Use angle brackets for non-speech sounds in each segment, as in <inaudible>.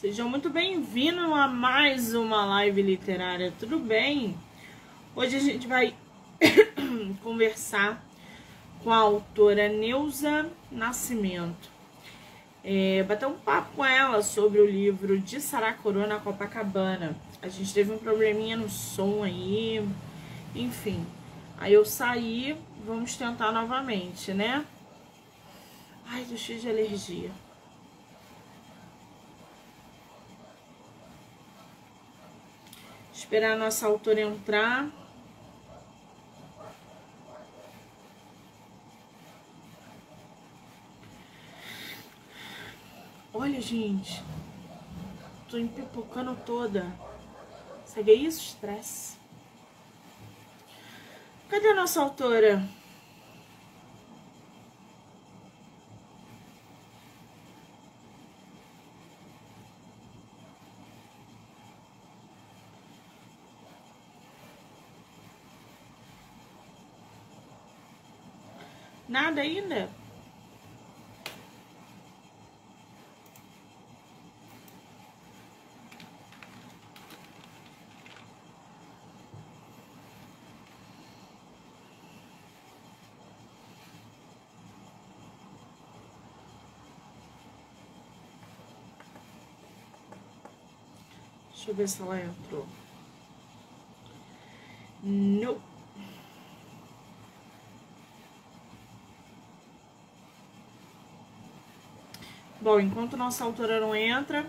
Sejam muito bem-vindos a mais uma live literária, tudo bem? Hoje a gente vai <coughs> conversar com a autora Neuza Nascimento. É, bater um papo com ela sobre o livro de Saracuruna Copacabana. A gente teve um probleminha no som aí, enfim. Aí eu saí, vamos tentar novamente, né? Ai, tô cheio de alergia. Esperar a nossa autora entrar. Olha, gente. Tô empipocando toda. Sabe isso? Estresse. Cadê a nossa autora? Nada ainda? Deixa eu ver se ela entrou. Não. Bom, enquanto nossa autora não entra,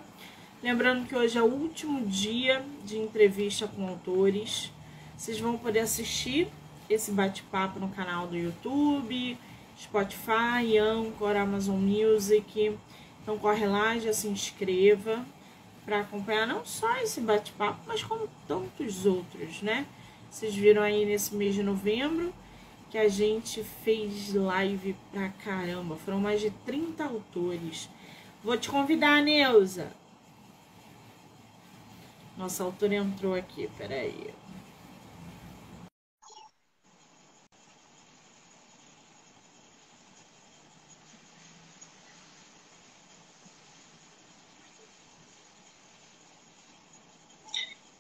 lembrando que hoje é o último dia de entrevista com autores. Vocês vão poder assistir esse bate-papo no canal do YouTube, Spotify, Anchor, Amazon Music. Então corre lá, já se inscreva para acompanhar não só esse bate-papo, mas como tantos outros, né? Vocês viram aí nesse mês de novembro que a gente fez live pra caramba. Foram mais de 30 autores. Vou te convidar, Neuza. Nossa autora entrou aqui, peraí.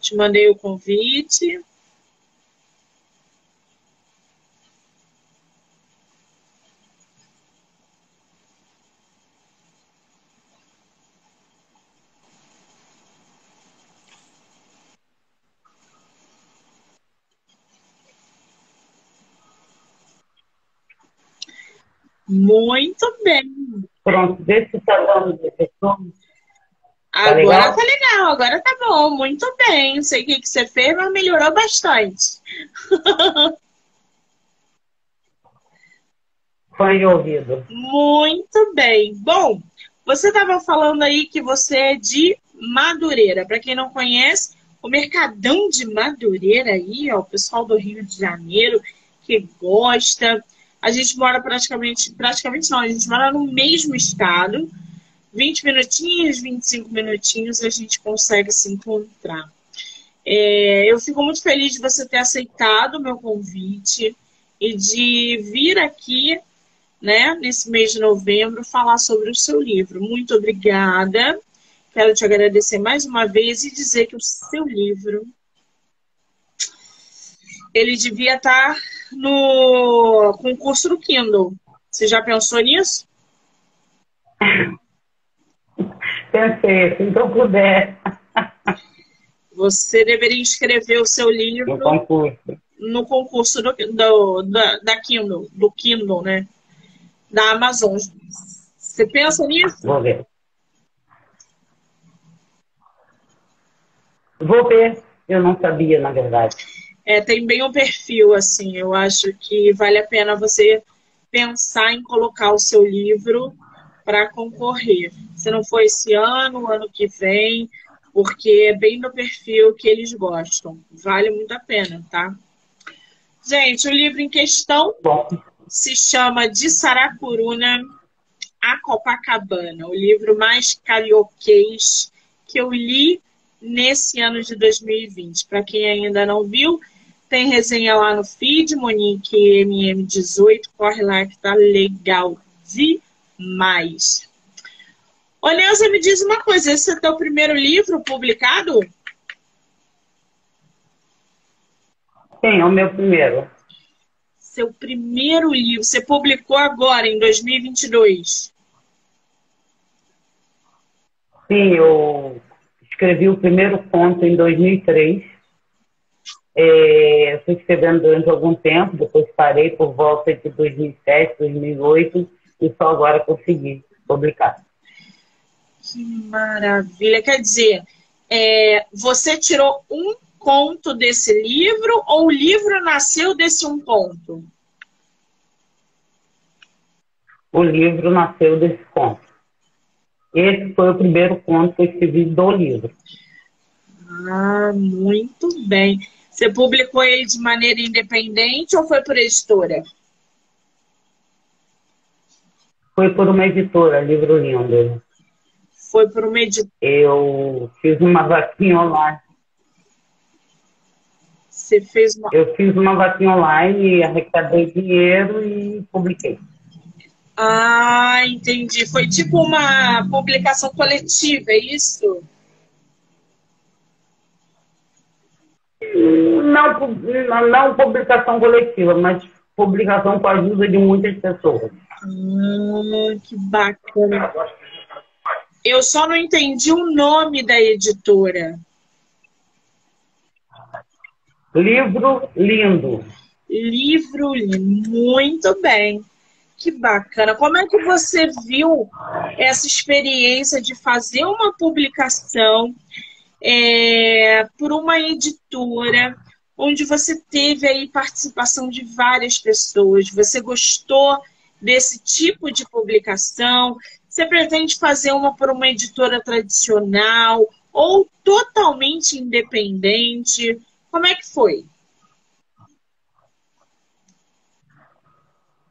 Te mandei o convite. Muito bem. Pronto, vê se está dando retorno. Agora legal? tá legal, agora tá bom, muito bem. Não sei o que, que você fez, mas melhorou bastante. <laughs> Foi ouvido. Muito bem. Bom, você estava falando aí que você é de Madureira. Para quem não conhece, o Mercadão de Madureira aí, ó, o pessoal do Rio de Janeiro que gosta. A gente mora praticamente, praticamente não, a gente mora no mesmo estado 20 minutinhos, 25 minutinhos a gente consegue se encontrar. É, eu fico muito feliz de você ter aceitado o meu convite e de vir aqui, né, nesse mês de novembro, falar sobre o seu livro. Muito obrigada. Quero te agradecer mais uma vez e dizer que o seu livro ele devia estar no concurso do Kindle. Você já pensou nisso? Pensei, se eu puder. Você deveria inscrever o seu livro no concurso, no concurso do, do, da, da Kindle, do Kindle, né? Da Amazon. Você pensa nisso? Vou ver. Vou ver. Eu não sabia, na verdade. É, tem bem um perfil, assim. Eu acho que vale a pena você pensar em colocar o seu livro para concorrer. Se não for esse ano, ano que vem, porque é bem no perfil que eles gostam. Vale muito a pena, tá? Gente, o livro em questão se chama De Saracuruna a Copacabana, o livro mais carioquês que eu li nesse ano de 2020. Para quem ainda não viu, tem resenha lá no feed, Monique MM18, corre lá que tá legal demais mais. Ô, Neuza, me diz uma coisa, esse é teu primeiro livro publicado? Sim, é o meu primeiro. Seu primeiro livro, você publicou agora, em 2022? Sim, eu escrevi o primeiro conto em 2003. É, fui escrevendo durante algum tempo, depois parei por volta de 2007, 2008 e só agora consegui publicar. Que maravilha! Quer dizer, é, você tirou um conto desse livro ou o livro nasceu desse um conto? O livro nasceu desse conto. Esse foi o primeiro conto que eu escrevi do livro. Ah, muito bem. Você publicou ele de maneira independente ou foi por editora? Foi por uma editora, Livro Lindo. Foi por uma editora? Eu fiz uma vaquinha online. Você fez uma... Eu fiz uma vaquinha online, arrecadei dinheiro e publiquei. Ah, entendi. Foi tipo uma publicação coletiva, é isso? Não, não publicação coletiva, mas publicação com a ajuda de muitas pessoas. Hum, que bacana. Eu só não entendi o nome da editora. Livro lindo. Livro lindo. Muito bem. Que bacana. Como é que você viu essa experiência de fazer uma publicação é, por uma editora onde você teve aí participação de várias pessoas? Você gostou desse tipo de publicação? Você pretende fazer uma por uma editora tradicional ou totalmente independente? Como é que foi?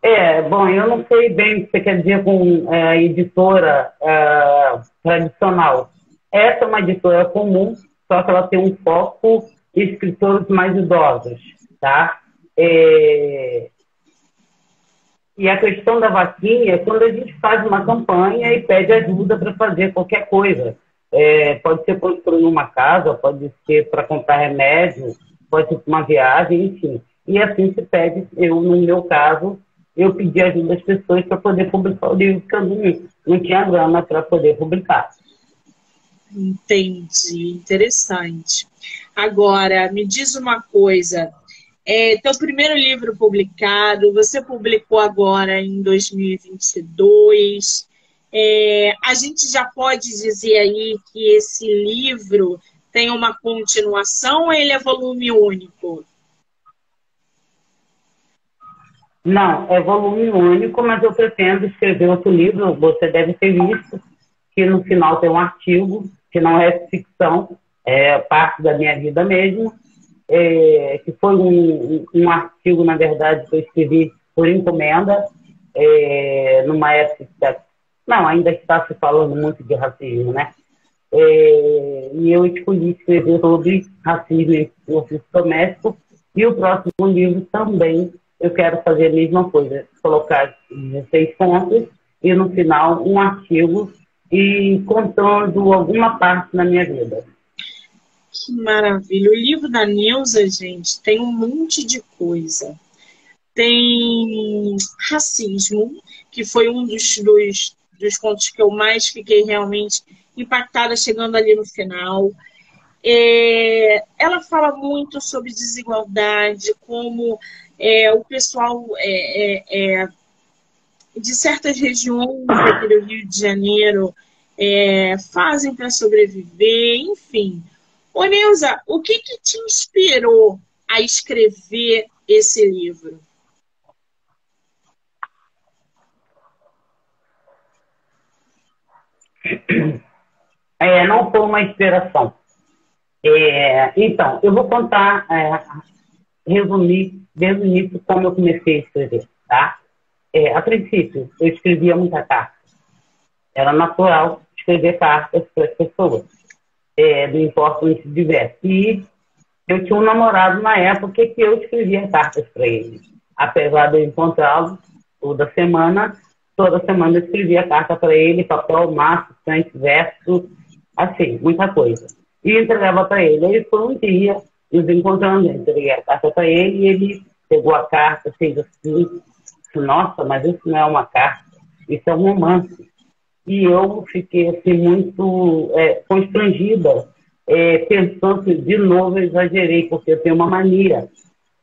É, bom, eu não sei bem o que você quer dizer com é, editora é, tradicional. Essa é uma editora comum, só que ela tem um foco escritores mais idosos, tá? É... E a questão da vaquinha é quando a gente faz uma campanha e pede ajuda para fazer qualquer coisa. É, pode ser construir uma casa, pode ser para comprar remédio, pode ser uma viagem, enfim. E assim se pede, eu, no meu caso, eu pedi ajuda das pessoas para poder publicar o livro, porque eu não tinha grana para poder publicar. Entendi, interessante. Agora, me diz uma coisa. É, teu primeiro livro publicado, você publicou agora em 2022. É, a gente já pode dizer aí que esse livro tem uma continuação ou ele é volume único? Não, é volume único, mas eu pretendo escrever outro livro. Você deve ter visto que no final tem um artigo que não é ficção, é parte da minha vida mesmo, é, que foi um, um, artigo, na verdade, que eu escrevi por encomenda, é, numa época que, não, ainda está se falando muito de racismo, né? É, e eu escolhi escrever sobre racismo no ofício doméstico, e o próximo livro também eu quero fazer a mesma coisa, colocar 16 pontos e no final um artigo e contando alguma parte na minha vida. Que maravilha. O livro da Neuza, gente, tem um monte de coisa. Tem racismo, que foi um dos, dos, dos contos que eu mais fiquei realmente impactada chegando ali no final. É, ela fala muito sobre desigualdade, como é, o pessoal é, é, é de certas regiões aqui do Rio de Janeiro é, fazem para sobreviver, enfim. Ô Neuza, o que, que te inspirou a escrever esse livro? É, não foi uma inspiração. É, então, eu vou contar, é, resumir desde o início como eu comecei a escrever, tá? É, a princípio, eu escrevia muita carta. Era natural escrever cartas para as pessoas, é, não importa onde se divesse. E eu tinha um namorado na época que eu escrevia cartas para ele. Apesar de eu encontrá-lo toda semana, toda semana eu escrevia carta para ele, papel, maço, sangue, verso, assim, muita coisa. E entregava para ele. Aí foi um dia, nos encontrando, eu entreguei a carta para ele e ele pegou a carta, fez assim, nossa, mas isso não é uma carta, isso é um romance. E eu fiquei assim muito é, constrangida, é, pensando que de novo eu exagerei, porque eu tenho uma mania.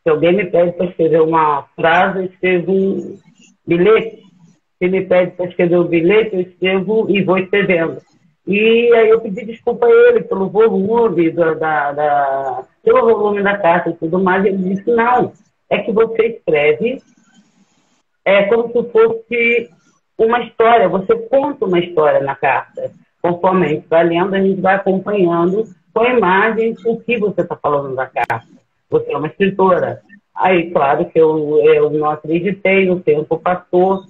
Se alguém me pede para escrever uma frase, eu escrevo um bilhete. Se me pede para escrever um bilhete, eu escrevo e vou escrevendo. E aí eu pedi desculpa a ele pelo volume da, da, da, pelo volume da carta e tudo mais. Ele disse, não, é que você escreve é como se fosse uma história, você conta uma história na carta. Conforme a gente vai lendo, a gente vai acompanhando com imagens o que você está falando na carta. Você é uma escritora. Aí, claro que eu, eu não acreditei, o tempo passou.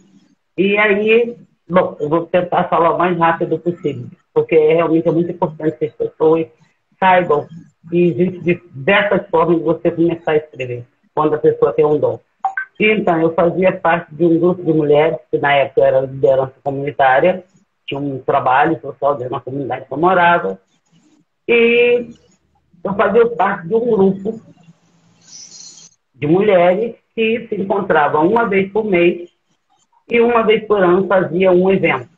E aí, bom, eu vou tentar falar o mais rápido possível, porque realmente é muito importante que as pessoas saibam que existe diversas formas de você começar a escrever, quando a pessoa tem um dom. Então, eu fazia parte de um grupo de mulheres, que na época era liderança comunitária, tinha um trabalho social dentro da comunidade que eu morava, e eu fazia parte de um grupo de mulheres que se encontravam uma vez por mês e uma vez por ano fazia um evento.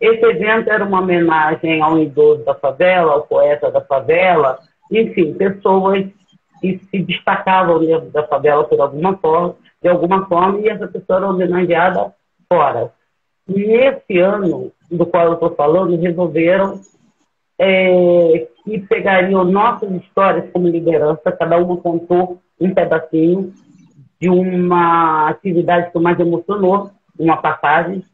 Esse evento era uma homenagem ao idoso da favela, ao poeta da favela, enfim, pessoas que se destacavam dentro da favela por alguma forma, de alguma forma, e essa pessoa era homenageada fora. E esse ano, do qual eu estou falando, resolveram é, que pegariam nossas histórias como liderança, cada uma contou um pedacinho de uma atividade que mais emocionou, uma passagem,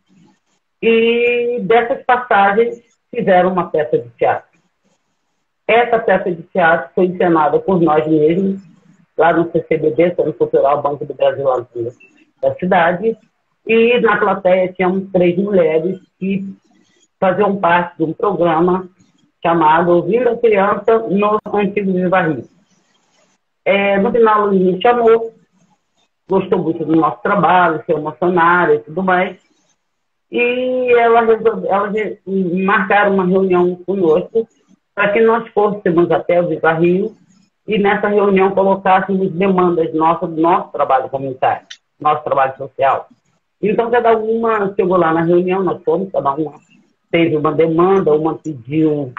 e dessas passagens fizeram uma peça de teatro. Essa peça de teatro foi encenada por nós mesmos, lá no CCBB, Centro Cultural Banco do Brasil, lá da cidade. E na plateia tínhamos três mulheres que faziam parte de um programa chamado Ouvindo a Criança no Antigo Viva Rio. É, no final, ela me chamou, gostou muito do nosso trabalho, se emocionaram e tudo mais. E ela resolveu, elas marcaram uma reunião conosco para que nós fôssemos até o Rio e nessa reunião colocássemos demandas nossas do nosso trabalho comunitário, nosso trabalho social. Então, cada uma chegou lá na reunião, nós fomos, cada uma teve uma demanda, uma pediu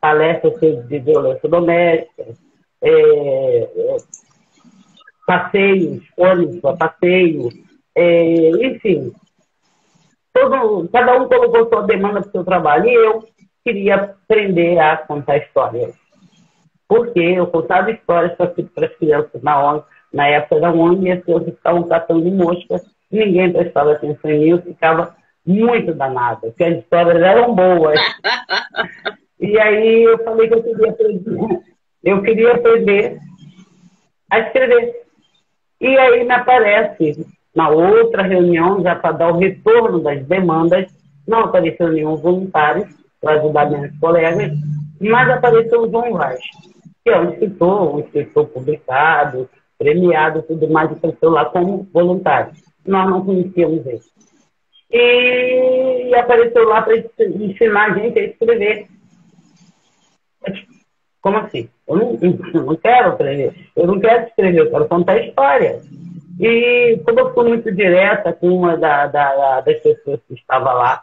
palestra de violência doméstica, é, é, passeios, ônibus para passeio, é, enfim. Todo, cada um colocou sua demanda para o seu trabalho. E eu queria aprender a contar histórias. Porque eu contava histórias para as crianças na, ONU, na época da ONU e as crianças ficavam catando moscas, ninguém prestava atenção em mim, eu ficava muito danada, porque as histórias eram boas. <laughs> e aí eu falei que eu queria aprender, eu queria aprender a escrever. E aí me aparece, na outra reunião, já para dar o retorno das demandas, não apareceu nenhum voluntário para ajudar meus colegas, mas apareceu o João Vaz, que é um escritor, um escritor publicado, premiado tudo mais, apareceu lá como voluntário. Nós não conhecíamos ele. E apareceu lá para ensinar a gente a escrever. Como assim? Eu não, eu não quero aprender, eu não quero escrever, eu quero contar história. E como eu fui muito direta com uma da, da, das pessoas que estava lá,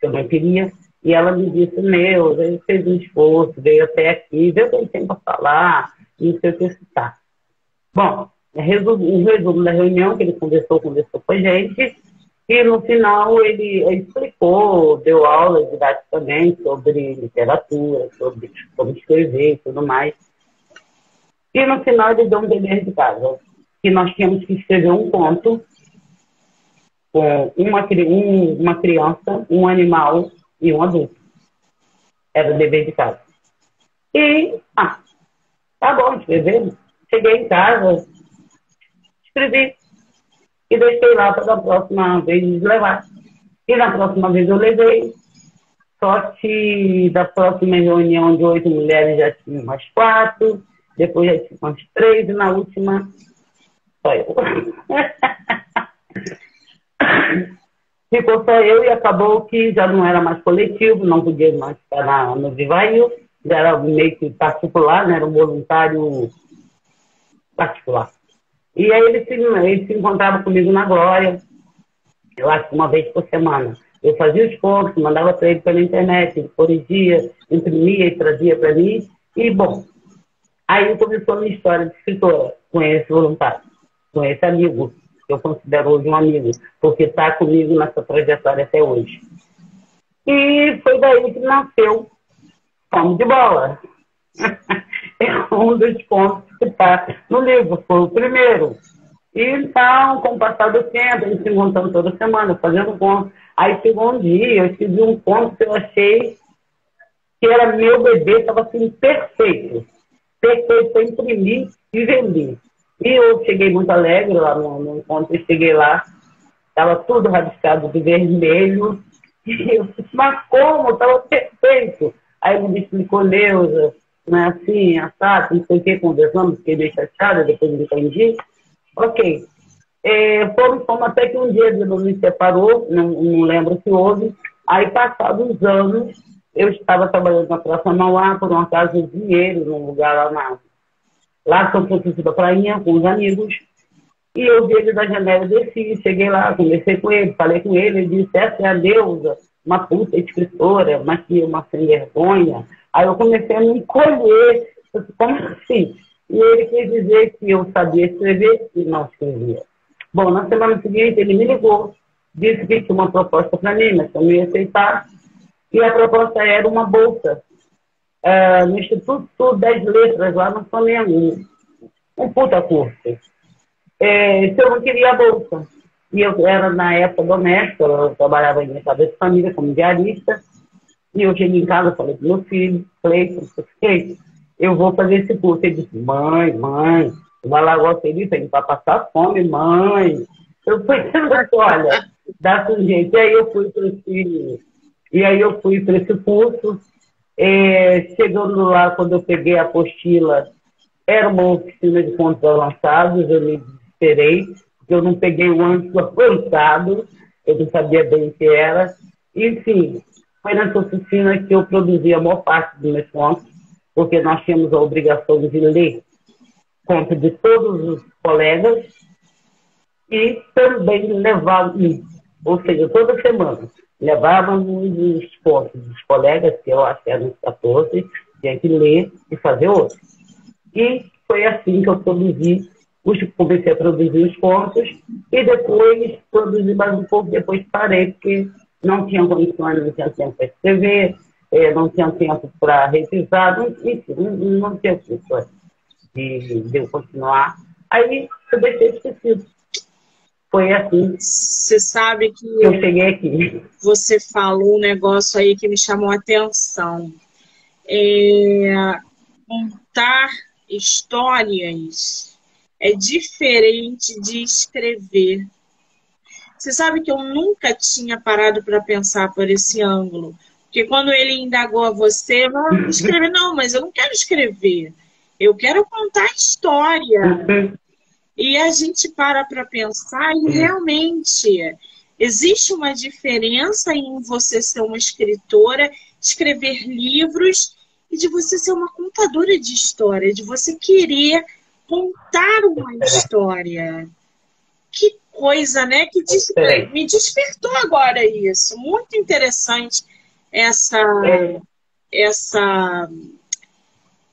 que eu não queria, e ela me disse, meu, ele fez um esforço, veio até aqui, veio o que ele tem para falar, não sei o que está. Bom, um resumo da reunião que ele conversou, conversou com a gente, e no final ele, explicou, deu aula didaticamente sobre literatura, sobre como escrever e tudo mais. E no final ele deu um dever de casa, que nós tínhamos que escrever um conto com uma, um, uma criança, um animal e um adulto. Era o dever de casa. E, ah, tá bom, escrevi. Cheguei em casa, escrevi e deixei lá para a próxima vez levar. E na próxima vez eu levei. Só que da próxima reunião de oito mulheres já tinha umas quatro, depois já tinha umas três, e na última só eu. <laughs> ficou só eu e acabou que já não era mais coletivo, não podia mais ficar na, no Vivail, já era meio que particular, né? era um voluntário particular. E aí ele se, ele se encontrava comigo na Glória, eu acho que uma vez por semana. Eu fazia os pontos, mandava para ele pela internet, ele corrigia, imprimia e trazia para mim. E, bom, aí começou a minha história de escritora com esse voluntário, com esse amigo, eu considero hoje um amigo, porque está comigo nessa trajetória até hoje. E foi daí que nasceu Fome de Bola. <laughs> é um dos pontos que está no livro, foi o primeiro. Então, com o passar do tempo, a gente se montando toda semana, fazendo ponto. Aí chegou um dia, eu tive um ponto que eu achei que era meu bebê, estava assim, perfeito. Perfeito para imprimir e vender. E eu cheguei muito alegre lá no, no encontro, eu cheguei lá, estava tudo rabiscado de vermelho. E eu disse, mas como? Estava perfeito. Aí ele me explicou, Neuza, não é assim, assado, não sei o que, conversando, fiquei meio chateada, depois eu entendi. Ok. É, fomos, fomos até que um dia ele me separou, não, não lembro se houve. Aí, passados anos, eu estava trabalhando na Praça Mauá, por uma casa de dinheiro, num lugar lá na. Lá São Francisco da Prainha, com os amigos. E eu vi ele da janela, desci, cheguei lá, conversei com ele, falei com ele, ele disse, essa é a deusa, uma puta escritora, mas que uma sem vergonha. Aí eu comecei a me encolher, como assim? E ele quis dizer que eu sabia escrever e não escrevia. Bom, na semana seguinte ele me ligou, disse que tinha uma proposta para mim, mas eu não ia aceitar. E a proposta era uma bolsa uh, no Instituto das Letras, lá no Flamengo. Um puta curso. É, se eu não queria a bolsa. E eu era, na época, doméstica, eu trabalhava em casa de família como diarista. E eu cheguei em casa, falei para meu filho, falei, fiquei, eu vou fazer esse curso. Ele disse, mãe, mãe, uma lagoa feliz aí para passar fome, mãe. Eu fui <laughs> olha, dá um jeito. E aí eu fui para esse, e aí eu fui para esse curso. É, chegando lá, quando eu peguei a apostila, era uma oficina de pontos avançados, eu me desesperei, porque eu não peguei o antes avançado, eu não sabia bem o que era. Enfim, foi nessa oficina que eu produzi a maior parte dos meus pontos porque nós tínhamos a obrigação de ler conta de todos os colegas e também levávamos, ou seja, toda semana, levávamos os pontos dos colegas, que eu acho que eram 14, tinha que ler e fazer outros. E foi assim que eu produzi, comecei a produzir os contos e depois produzi mais um pouco, depois parei, porque não tinha condições, não tinha tempo para escrever, é, não tinha tempo para revisar, enfim, não, não tinha tempo de, de eu continuar. Aí eu deixei esquecido. Foi assim. Você sabe que eu cheguei aqui. Você falou um negócio aí que me chamou a atenção. É, contar histórias é diferente de escrever. Você sabe que eu nunca tinha parado para pensar por esse ângulo. Porque quando ele indagou a você, vai escrever, não, mas eu não quero escrever. Eu quero contar história. E a gente para para pensar e realmente existe uma diferença em você ser uma escritora, escrever livros e de você ser uma contadora de história, de você querer contar uma história. Que coisa, né? Que des... me despertou agora isso. Muito interessante essa, é. essa,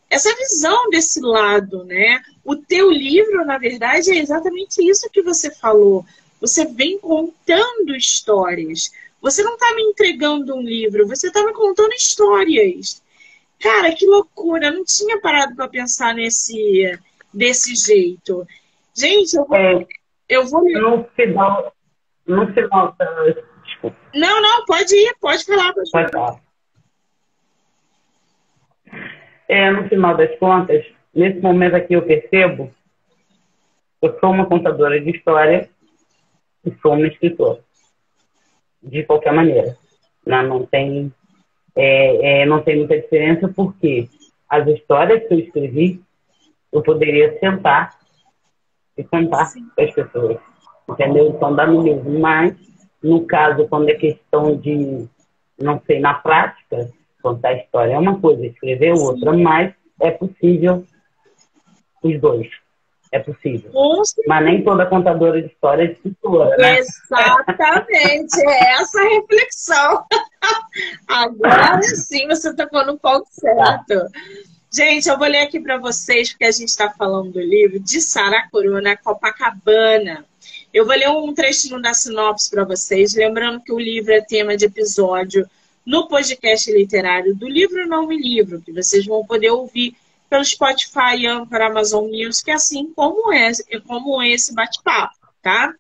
essa visão desse lado, né? O teu livro, na verdade, é exatamente isso que você falou. Você vem contando histórias. Você não está me entregando um livro, você está me contando histórias. Cara, que loucura! Eu não tinha parado para pensar nesse desse jeito. Gente, eu vou, é, eu vou. No final, no final Desculpa. Não, não, pode ir, pode falar. Pode, pode falar. É, no final das contas, nesse momento aqui eu percebo, eu sou uma contadora de história e sou uma escritora. De qualquer maneira. Não, não, tem, é, é, não tem muita diferença porque as histórias que eu escrevi, eu poderia sentar e contar para as pessoas. Entendeu? Então dá no mesmo. Mas No caso, quando é questão de, não sei, na prática, contar a história é uma coisa, escrever outra, mas é possível os dois. É possível. Mas nem toda contadora de história é escritora, né? Exatamente, é essa a reflexão. <laughs> Agora sim você tocou no ponto certo. Gente, eu vou ler aqui para vocês, porque a gente está falando do livro de Sara Corona Copacabana. Eu vou ler um trechinho da sinopse para vocês, lembrando que o livro é tema de episódio no podcast literário do livro Não Me Livro, que vocês vão poder ouvir pelo Spotify, Anchor, Amazon Music, assim como esse, como esse bate-papo, tá?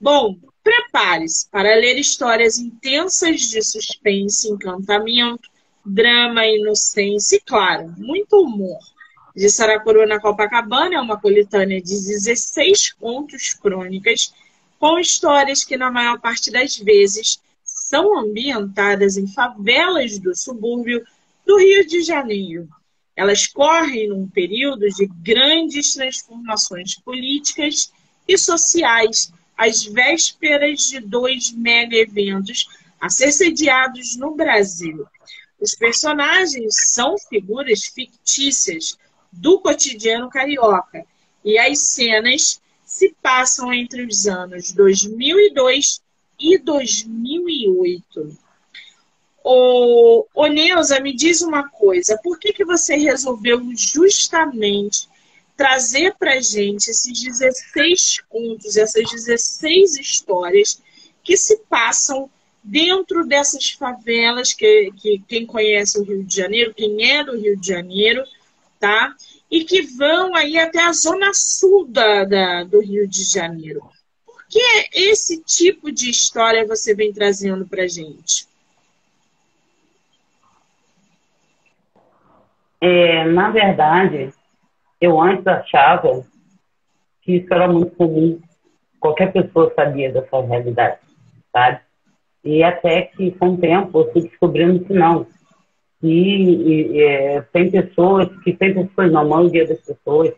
Bom, prepare-se para ler histórias intensas de suspense, encantamento, drama, inocência e, claro, muito humor. De Saracuru na Copacabana é uma coletânea de 16 contos crônicas com histórias que, na maior parte das vezes, são ambientadas em favelas do subúrbio do Rio de Janeiro. Elas correm num período de grandes transformações políticas e sociais, às vésperas de dois mega eventos a ser sediados no Brasil. Os personagens são figuras fictícias do cotidiano carioca e as cenas se passam entre os anos 2002 e 2008. O, o Neuza, me diz uma coisa, por que, que você resolveu justamente trazer para gente esses 16 contos, essas 16 histórias que se passam dentro dessas favelas que, que quem conhece o Rio de Janeiro, quem é do Rio de Janeiro, tá? E que vão aí até a zona sul da, da do Rio de Janeiro. Que esse tipo de história você vem trazendo para gente? É, na verdade, eu antes achava que isso era muito comum. Qualquer pessoa sabia dessa realidade, sabe? E até que, com o tempo, eu fui descobrindo que não. E, e é, tem pessoas, que tem pessoas, não, a maioria das pessoas,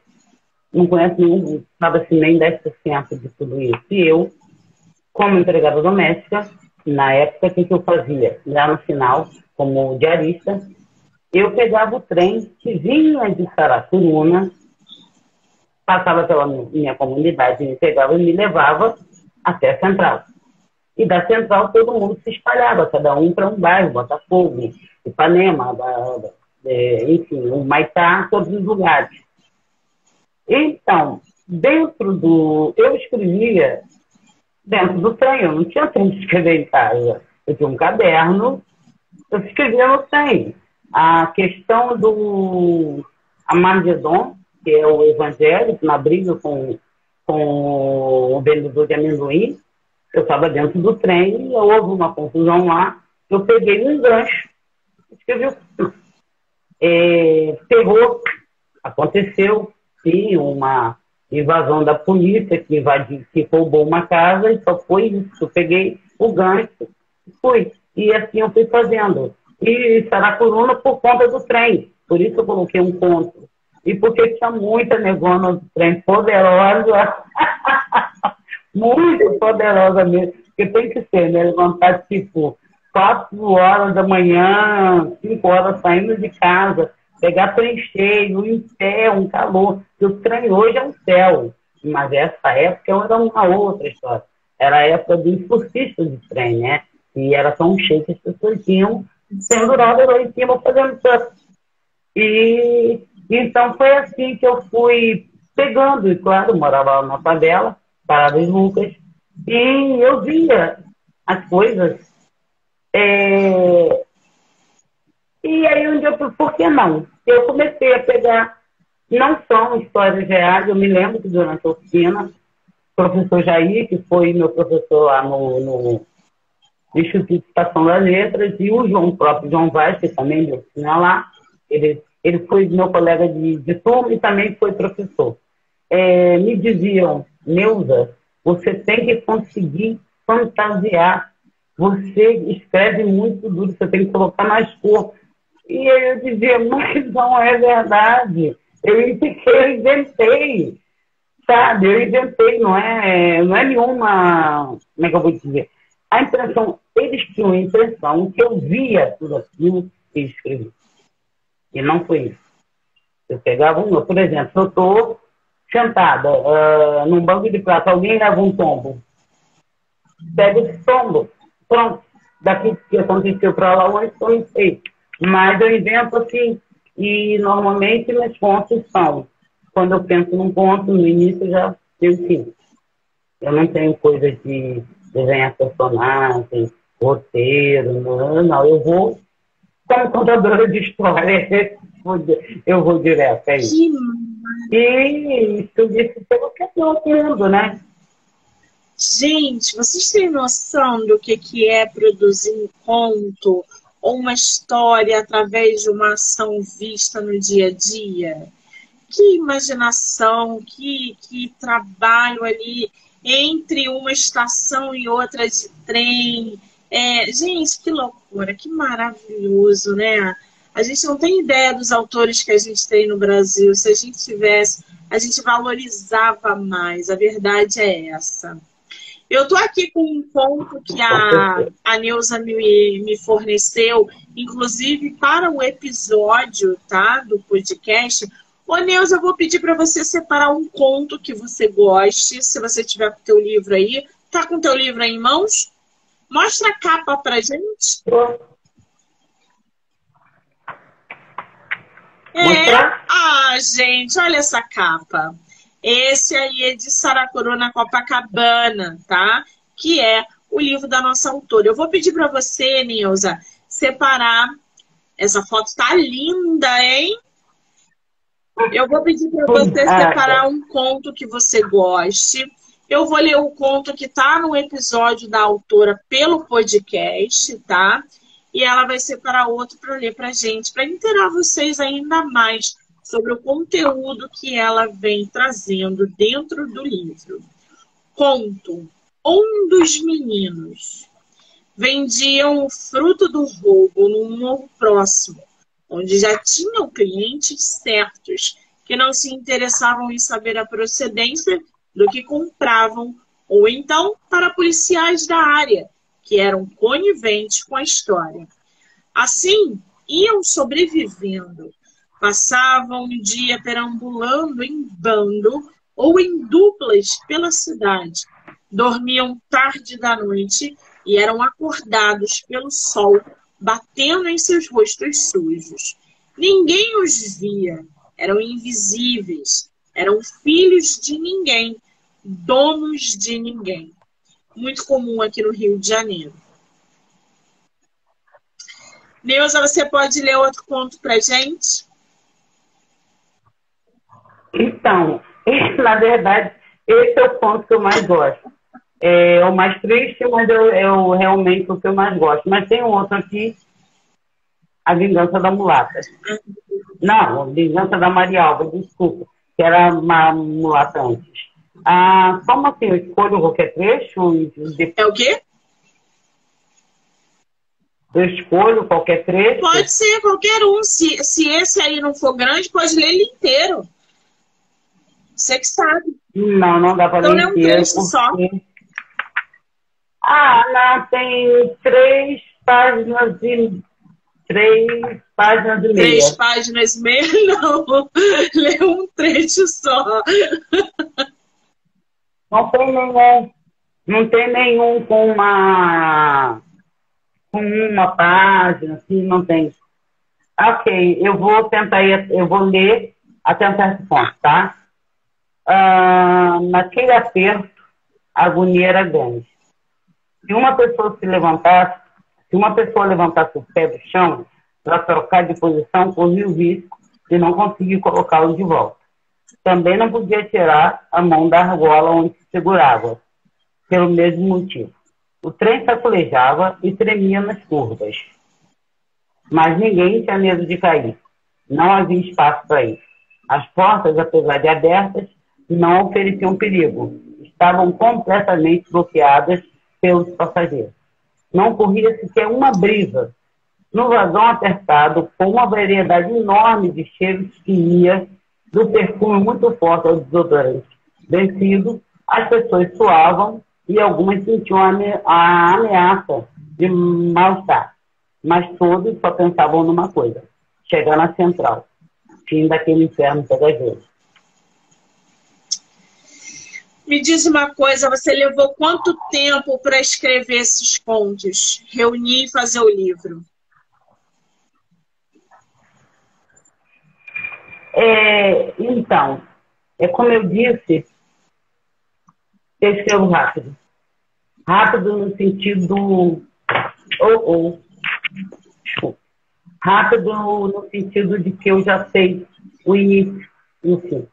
não conhece nenhum, sabe assim, nem 10% de tudo isso. E eu, como empregada doméstica, na época, o que, eu fazia? Lá no final, como diarista, eu pegava o trem que vinha de Saracuruna, passava pela minha comunidade, me pegava e me levava até a central. E da central todo mundo se espalhava, cada um para um bairro, Botafogo, Ipanema, da, da, é, enfim, o Maitá, todos os lugares. Então, dentro do. Eu escrevia dentro do trem, eu não tinha tempo de escrever em casa. Eu tinha um caderno, eu escrevia no trem. A questão do Amagedon, que é o evangélico, na briga com, com o vendedor de amendoim, eu estava dentro do trem, e houve uma confusão lá, eu peguei um gancho, escrevi é, terror, aconteceu, sim, uma invasão da polícia que invadiu, que roubou uma casa e só foi isso. Eu peguei o gancho e fui. E assim eu fui fazendo. E Saracuruna por conta do trem. Por isso eu coloquei um ponto. E porque tinha muita negona do trem poderosa. <laughs> muito poderosa mesmo, porque tem que ser, né? Levantar tipo quatro horas da manhã, cinco horas saindo de casa, pegar trem cheio, em pé, um calor. O trem hoje é um céu, mas essa época era uma outra história. Era a época do impulsista de trem, né? E era tão cheio que as pessoas tinham penduradas lá em cima fazendo surf. E então foi assim que eu fui pegando, e claro, morava na favela, Paradas Lucas, e eu via as coisas. É... E aí um dia eu falei, por que não? Eu comecei a pegar, não são histórias reais, eu me lembro que durante a oficina, o professor Jair, que foi meu professor lá no, no Instituto de Estação das Letras, e o João, o próprio João Vaz, que também deu oficina lá, ele, ele foi meu colega de, de turma e também foi professor. É, me diziam, Neuza, você tem que conseguir fantasiar. Você escreve muito duro, você tem que colocar mais cor. E eu dizia, mas não é verdade. Eu, eu inventei, sabe? Eu inventei, não é, não é nenhuma, como é que eu vou dizer? A impressão, eles tinham a impressão que eu via tudo aquilo e escrevia. E não foi isso. Eu pegava um, por exemplo, eu estou sentada uh, num banco de prata, alguém leva um tombo. Pega esse tombo. Pronto. Daqui que aconteceu para lá, onde não sei. Mas eu invento assim, e normalmente meus contos são. Quando eu penso num conto, no início já tenho. Eu não tenho coisas de desenhar personagem, roteiro, não, não. Eu vou como contadora de história, <laughs> eu vou direto, é isso. E isso disse pelo que eu mundo, né? Gente, vocês têm noção do que, que é produzir um conto ou uma história através de uma ação vista no dia a dia? Que imaginação, que, que trabalho ali entre uma estação e outra de trem. É, gente, que loucura, que maravilhoso, né? A gente não tem ideia dos autores que a gente tem no Brasil. Se a gente tivesse, a gente valorizava mais. A verdade é essa. Eu estou aqui com um ponto que a, a Neuza me, me forneceu, inclusive para o episódio tá, do podcast. Ô, Neuza, eu vou pedir para você separar um conto que você goste, se você tiver com o teu livro aí. Tá com o teu livro aí em mãos? Mostra a capa para gente. É. Ah, gente, olha essa capa. Esse aí é de Saracuruna Copacabana, tá? Que é o livro da nossa autora. Eu vou pedir para você, Nilza, separar. Essa foto tá linda, hein? Eu vou pedir para você ah, separar um conto que você goste. Eu vou ler o conto que está no episódio da autora pelo podcast, tá? e ela vai separar outro para ler para gente, para inteirar vocês ainda mais sobre o conteúdo que ela vem trazendo dentro do livro. Conto: um dos meninos vendiam o fruto do roubo num morro próximo, onde já tinham clientes certos que não se interessavam em saber a procedência do que compravam, ou então para policiais da área que eram coniventes com a história. Assim, iam sobrevivendo. Passavam um dia perambulando em bando ou em duplas pela cidade. Dormiam tarde da noite e eram acordados pelo sol batendo em seus rostos sujos. Ninguém os via, eram invisíveis, eram filhos de ninguém, donos de ninguém muito comum aqui no Rio de Janeiro. Neuza, você pode ler outro conto para gente? Então, <laughs> na verdade, esse é o conto que eu mais gosto. É o mais triste, mas é, é o, realmente o que eu mais gosto. Mas tem um outro aqui, A Vingança da Mulata. Não, A Vingança da Maria Alva, desculpa, que era uma mulata antes. Ah, como assim? Eu escolho qualquer trecho? E... É o quê? Eu escolho qualquer trecho? Pode ser qualquer um. Se, se esse aí não for grande, pode ler ele inteiro. Você que sabe. Não, não dá para então. Então é um trecho só. Ah, não, tem três páginas e três páginas e meia. Três páginas e meia, <laughs> não. Lê um trecho só. Não tem nenhum, não tem nenhum com uma, com uma página, assim, não tem. Ok, eu vou tentar, eu vou ler até um certo ponto, tá? Ah, naquele aperto, a agonia era grande. Se uma pessoa se levantasse, se uma pessoa levantasse o pé do chão para trocar de posição, corria o risco de não conseguir colocá-lo de volta. Também não podia tirar a mão da argola onde se segurava, pelo mesmo motivo. O trem sacolejava e tremia nas curvas. Mas ninguém tinha medo de cair. Não havia espaço para isso. As portas, apesar de abertas, não ofereciam perigo. Estavam completamente bloqueadas pelos passageiros. Não corria sequer uma brisa. No vagão apertado, com uma variedade enorme de cheiros que ia do perfume muito forte ao desodorante vencido, as pessoas suavam e algumas sentiam a ameaça de mal-estar. Mas todos só pensavam numa coisa: chegar na central, fim daquele inferno pegajoso. Me diz uma coisa, você levou quanto tempo para escrever esses contos, reunir e fazer o livro? É, então, é como eu disse, eu escrevo rápido. Rápido no sentido. Ou, ou. Desculpa. Rápido no sentido de que eu já sei o início e o.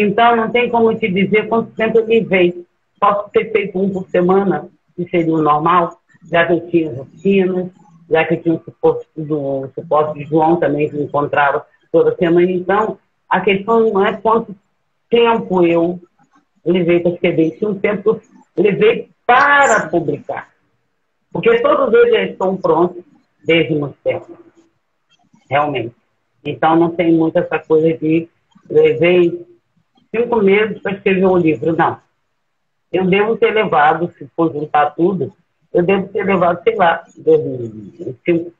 Então, não tem como te dizer quanto tempo eu levei. Posso ter feito um por semana, que seria o normal, já que eu tinha as oficinas, já que eu tinha o suporte do suporte de João também, que me encontrava toda semana. Então, a questão não é quanto tempo eu levei para escrever, sim um tempo eu levei para publicar. Porque todos eles estão prontos desde muito tempo. Realmente. Então, não tem muito essa coisa de levei cinco meses para escrever um livro. Não. Eu devo ter levado, se for juntar tudo, eu devo ter levado, sei lá, cinco,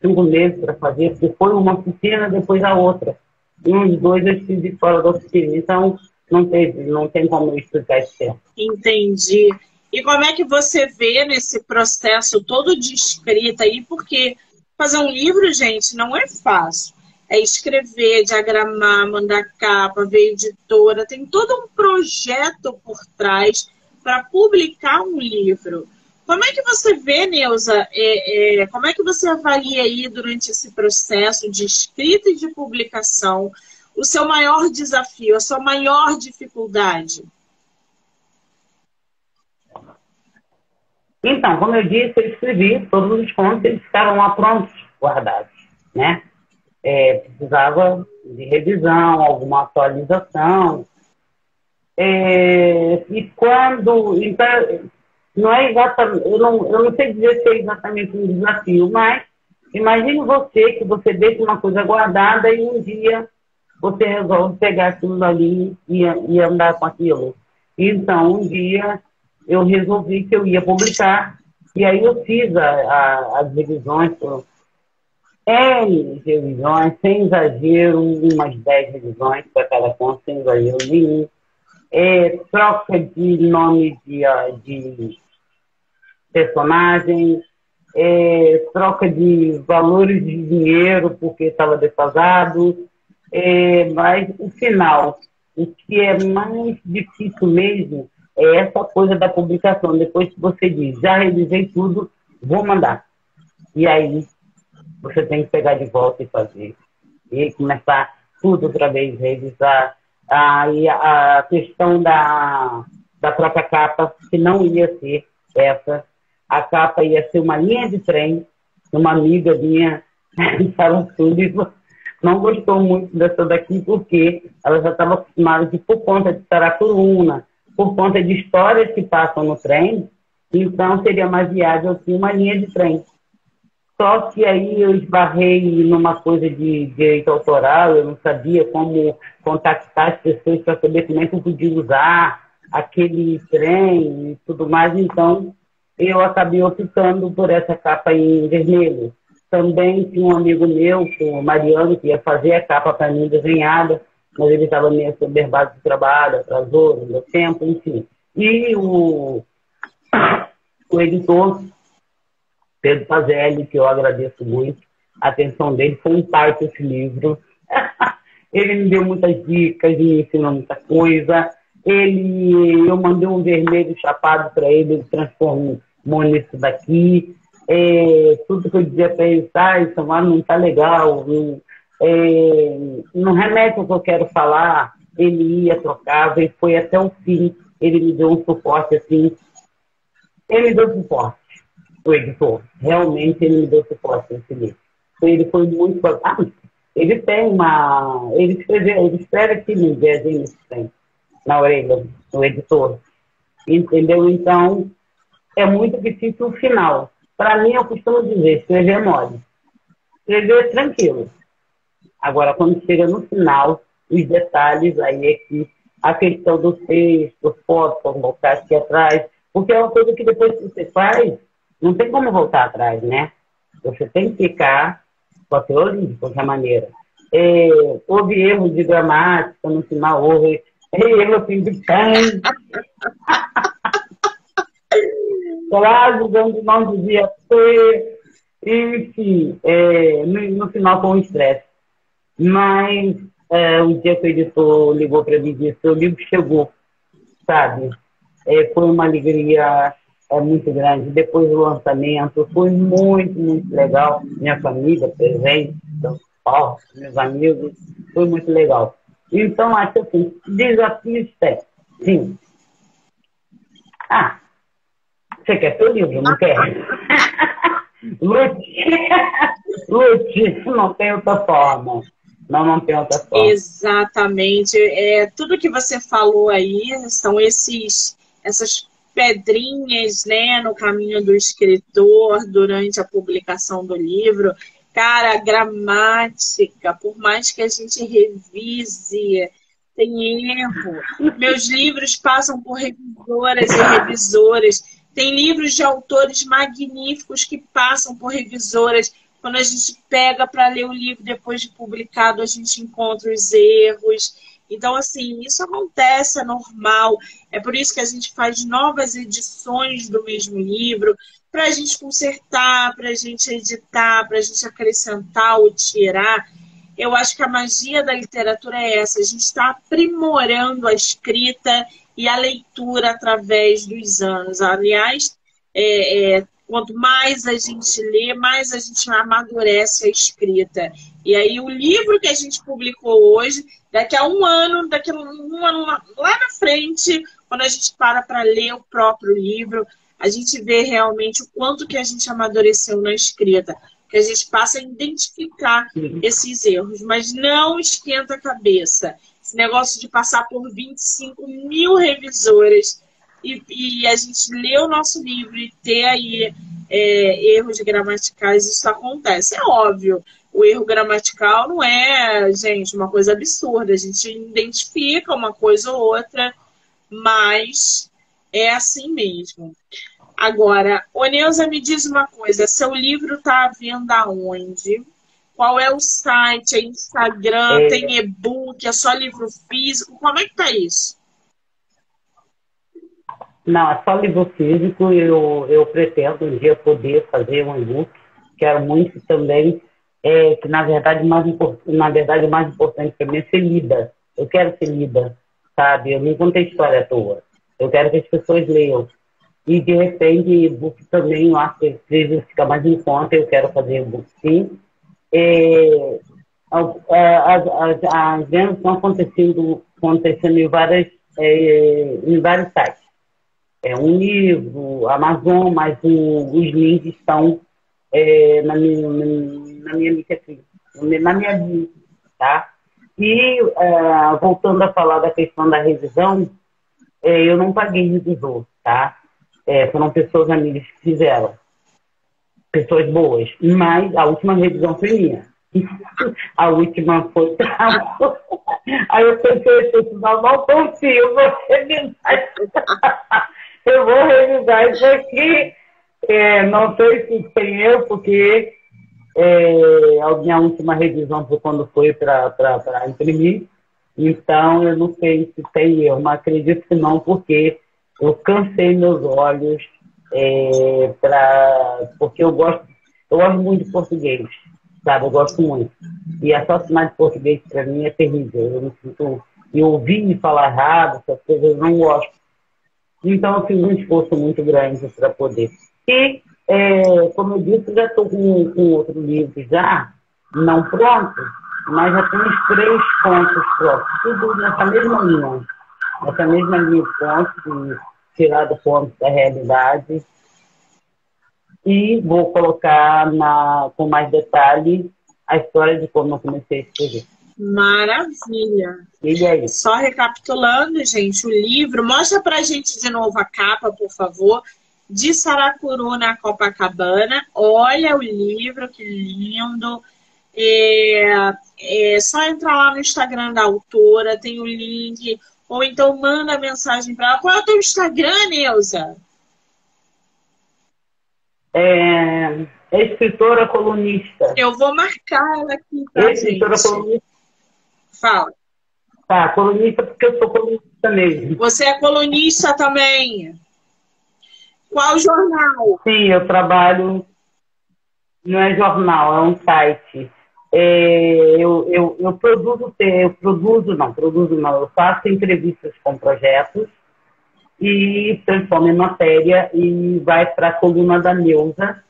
cinco meses para fazer, porque foi uma oficina, depois a outra. E uns dois eu estive fora da oficina. Então, não, teve, não tem como eu explicar isso. Entendi. E como é que você vê nesse processo todo de escrita aí? Porque fazer um livro, gente, não é fácil é escrever, diagramar, mandar capa, ver editora, tem todo um projeto por trás para publicar um livro. Como é que você vê, Neuza, é, é, como é que você avalia aí durante esse processo de escrita e de publicação o seu maior desafio, a sua maior dificuldade? Então, como eu disse, eu escrevi todos os contos, eles ficaram lá prontos, guardados, né? É, precisava de revisão, alguma atualização. É, e quando. Então, não é exatamente. Eu não, eu não sei dizer se é exatamente um desafio, mas imagine você que você deixa uma coisa guardada e um dia você resolve pegar aquilo ali e, e andar com aquilo. Então, um dia eu resolvi que eu ia publicar, e aí eu fiz a, a, as revisões N revisões, sem exagero, umas 10 revisões para cada conta, sem exagero nenhum. É, troca de nome de, ah, de personagem, é, troca de valores de dinheiro porque estava defasado, é, mas o final, o que é mais difícil mesmo é essa coisa da publicação. Depois que você diz, já revisei tudo, vou mandar. E aí você tem que pegar de volta e fazer. E começar tudo outra vez, revisar. Aí a questão da, da própria capa, que não ia ser essa. A capa ia ser uma linha de trem. Uma amiga minha <laughs> falou tudo não gostou muito dessa daqui porque ela já estava acostumada que por conta de Saracuruna, por conta de histórias que passam no trem, então seria mais viável assim uma linha de trem. Só que aí eu esbarrei numa coisa de direito autoral, eu não sabia como contactar as pessoas para saber como é que eu podia usar aquele trem e tudo mais. Então, eu acabei optando por essa capa em vermelho. Também tinha um amigo meu, o Mariano, que ia fazer a capa para mim desenhada, mas ele estava meio soberbado de trabalho, atrasou, não tempo, enfim. E o, <coughs> o editor Pedro Pazelli, que eu agradeço muito. A atenção dele foi um parto esse livro. <laughs> ele me deu muitas dicas, me ensinou muita coisa. Ele, eu mandei um vermelho chapado para ele, ele transformou nisso daqui. É, tudo que eu dizia para ele, ah, isso não está legal, não, é, não remete ao que eu quero falar, ele ia, trocava e foi até o fim. Ele me deu um suporte assim. Ele me deu suporte o editor. Realmente ele me deu suporte nesse livro. Ele foi muito. Ah, ele tem uma. Ele escreveu, ele escreve aqui no desenho tem, na orelha, o editor. Entendeu? Então, é muito difícil o final. Para mim, eu costumo dizer, escrever é mole. Escrever é tranquilo. Agora, quando chega no final, os detalhes, aí é que a questão do texto, foto, colocar aqui atrás, Porque é uma coisa que depois que você faz, não tem como voltar atrás, né? Você tem que ficar com a teoria, de qualquer maneira. É, houve erro de gramática no final, houve erro assim de canto. Frases onde não devia ter. Enfim, é, no, no, final foi um estresse. Mas é, o dia que o editor ligou para mim e disse, o livro chegou, sabe? É, foi uma alegria é, muito grande. Depois do lançamento, foi muito, muito legal. Minha família presente, então, ó, meus amigos, foi muito legal. Então, acho assim, desafios tem, sim. Ah, você quer seu livro, não quer? <laughs> Lute, lute, não tem outra forma. Não, não tem outra forma. Exatamente. É, tudo que você falou aí são esses, essas pedrinhas né, no caminho do escritor durante a publicação do livro. Cara, gramática, por mais que a gente revise, tem erro. Meus livros passam por revisoras e revisores. Tem livros de autores magníficos que passam por revisoras. Quando a gente pega para ler o livro depois de publicado, a gente encontra os erros. Então, assim, isso acontece, é normal. É por isso que a gente faz novas edições do mesmo livro, para a gente consertar, para a gente editar, para a gente acrescentar ou tirar. Eu acho que a magia da literatura é essa: a gente está aprimorando a escrita e a leitura através dos anos. Aliás, é, é, quanto mais a gente lê, mais a gente amadurece a escrita. E aí o livro que a gente publicou hoje, daqui a um ano, daqui a um ano lá na frente, quando a gente para para ler o próprio livro, a gente vê realmente o quanto que a gente amadureceu na escrita. Que a gente passa a identificar esses erros, mas não esquenta a cabeça. Esse negócio de passar por 25 mil revisores e, e a gente ler o nosso livro e ter aí é, erros gramaticais, isso acontece. É óbvio, o erro gramatical não é, gente, uma coisa absurda. A gente identifica uma coisa ou outra, mas é assim mesmo. Agora, Oneuza, me diz uma coisa: seu livro está à venda onde? Qual é o site? É Instagram? É... Tem e-book? É só livro físico? Como é que tá isso? Não, é só livro físico. Eu, eu pretendo um dia poder fazer um e-book. Quero muito também é, que na verdade mais na verdade o mais importante para mim é ser lida. Eu quero ser lida, sabe? Eu não contei história à toa. Eu quero que as pessoas leiam. E de repente, e-book também, eu acho que precisa ficar mais em conta, eu quero fazer e-book sim. É, as, as, as, vendas estão acontecendo, acontecendo em, várias, é, em vários sites. É um livro, Amazon, mas os links estão é, na minha lista na minha lista, tá? E é, voltando a falar da questão da revisão, é, eu não paguei revisor, tá? É, foram pessoas amigas que fizeram. Pessoas boas. Mas a última revisão foi minha. <laughs> a última foi. <laughs> Aí eu pensei, pessoal, não confio, vou revisar. <laughs> eu vou revisar isso aqui. É, não sei se tem eu, porque é, a minha última revisão foi quando foi para imprimir. Então, eu não sei se tem eu, mas acredito que não, porque eu cansei meus olhos, é, pra, porque eu gosto, eu gosto muito de português, sabe? Eu gosto muito. E assassinar de português, para mim, é terrível. Eu me sinto. Eu ouvi falar errado, essas coisas eu não gosto. Então, eu fiz um esforço muito grande para poder. E, é, como eu disse, já estou com, com outro livro já, não pronto, mas já temos três pontos prontos, tudo nessa mesma linha. Nessa mesma linha de pontos, de tirar do ponto da realidade. E vou colocar na, com mais detalhe a história de como eu comecei a escrever. Maravilha. E aí? Só recapitulando, gente, o livro. Mostra pra gente de novo a capa, por favor de Saracuru na Copacabana. Olha o livro, que lindo. É, é só entrar lá no Instagram da autora, tem o link. Ou então manda mensagem para ela. Qual é o teu Instagram, Neuza? É, é escritora colunista. Eu vou marcar ela aqui, tá, é escritora gente? colunista. Fala. Tá, colunista porque eu sou colunista mesmo. Você é colunista também. Qual jornal? Sim, eu trabalho. Não é jornal, é um site. É, eu, eu, eu produzo, eu produzo, não, produzo não, eu faço entrevistas com projetos e transformo em matéria e vai para a coluna da Neuza,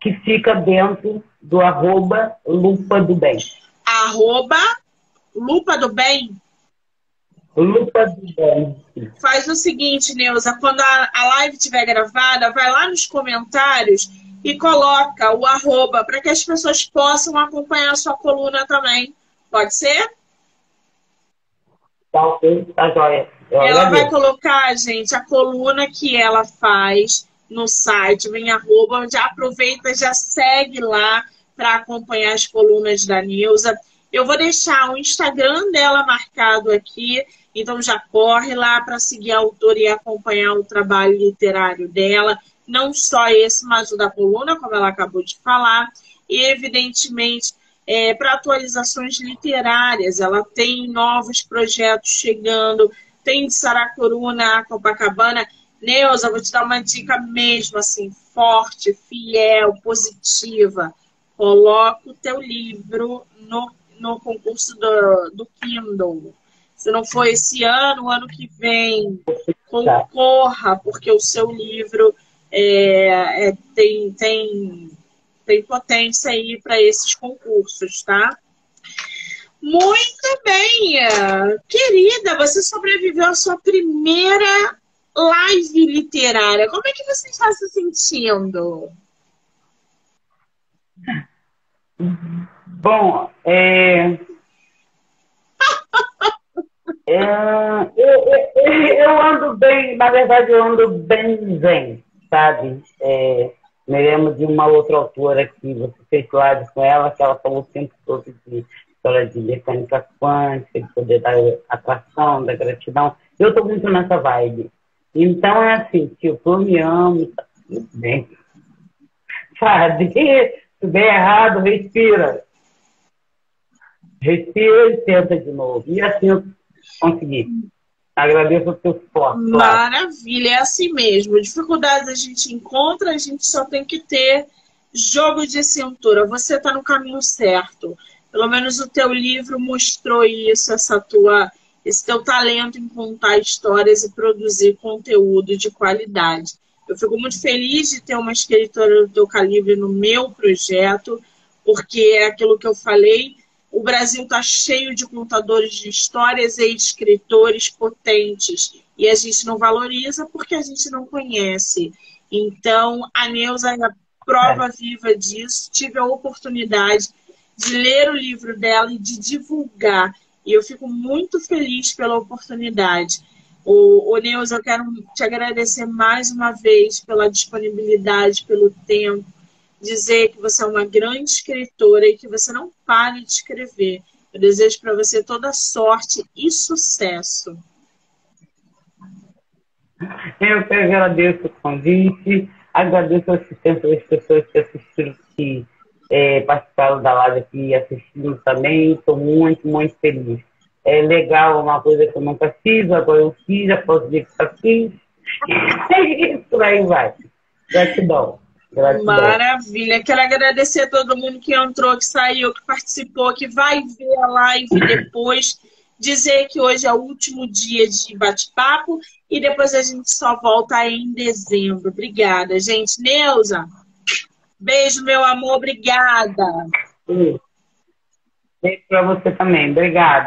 que fica dentro do arroba Lupa do Bem. Arroba Lupa do Bem? Do Bem. Faz o seguinte, Neuza, quando a, a live estiver gravada, vai lá nos comentários e coloca o arroba para que as pessoas possam acompanhar a sua coluna também. Pode ser? Tá ok, tá joia. Ela vai colocar, gente, a coluna que ela faz no site, vem arroba, já aproveita, já segue lá para acompanhar as colunas da Nilza. Eu vou deixar o Instagram dela marcado aqui, então já corre lá para seguir a autora e acompanhar o trabalho literário dela, não só esse, mas o da coluna, como ela acabou de falar, e evidentemente é, para atualizações literárias, ela tem novos projetos chegando, tem de Saracuruna, Copacabana. Neuza, vou te dar uma dica mesmo, assim, forte, fiel, positiva. Coloca o teu livro no no concurso do, do Kindle. Se não for esse ano, o ano que vem, concorra, porque o seu livro é, é, tem, tem, tem potência aí para esses concursos, tá? Muito bem! Querida, você sobreviveu à sua primeira live literária. Como é que você está se sentindo? Bom, é... <laughs> é eu, eu, eu, ando bem, na verdade eu ando bem zen, sabe? É, me lembro de uma outra autora que você fez live com ela, que ela falou sempre sobre história de mecânica quântica, de poder da atração, da gratidão. Eu estou muito nessa vibe. Então é assim, tipo, eu me amo, tá tudo bem. <laughs> Sabe? Se der errado, respira respira e tenta de novo. E assim eu consegui. Agradeço o seu suporte. Maravilha, é assim mesmo. Dificuldades a gente encontra, a gente só tem que ter jogo de cintura. Você está no caminho certo. Pelo menos o teu livro mostrou isso, essa tua, esse teu talento em contar histórias e produzir conteúdo de qualidade. Eu fico muito feliz de ter uma escritora do teu calibre no meu projeto, porque é aquilo que eu falei, o Brasil está cheio de contadores de histórias e escritores potentes. E a gente não valoriza porque a gente não conhece. Então, a Neuza é a prova é. viva disso. Tive a oportunidade de ler o livro dela e de divulgar. E eu fico muito feliz pela oportunidade. O, o Neuza, eu quero te agradecer mais uma vez pela disponibilidade, pelo tempo, dizer que você é uma grande escritora e que você não pare de escrever. Eu desejo para você toda sorte e sucesso. Eu que agradeço o convite, agradeço a assistência das pessoas que assistiram, que é, participaram da live aqui e assistiram também. Estou muito, muito feliz. É legal, uma coisa que eu nunca fiz, agora eu fiz, já posso dizer que já fiz. <laughs> É isso, aí vai. Gratidão. Gratidão. Maravilha. Quero agradecer a todo mundo que entrou, que saiu, que participou, que vai ver a live <coughs> depois. Dizer que hoje é o último dia de bate-papo e depois a gente só volta em dezembro. Obrigada, gente. Neuza, beijo, meu amor. Obrigada. Beijo para você também. Obrigada.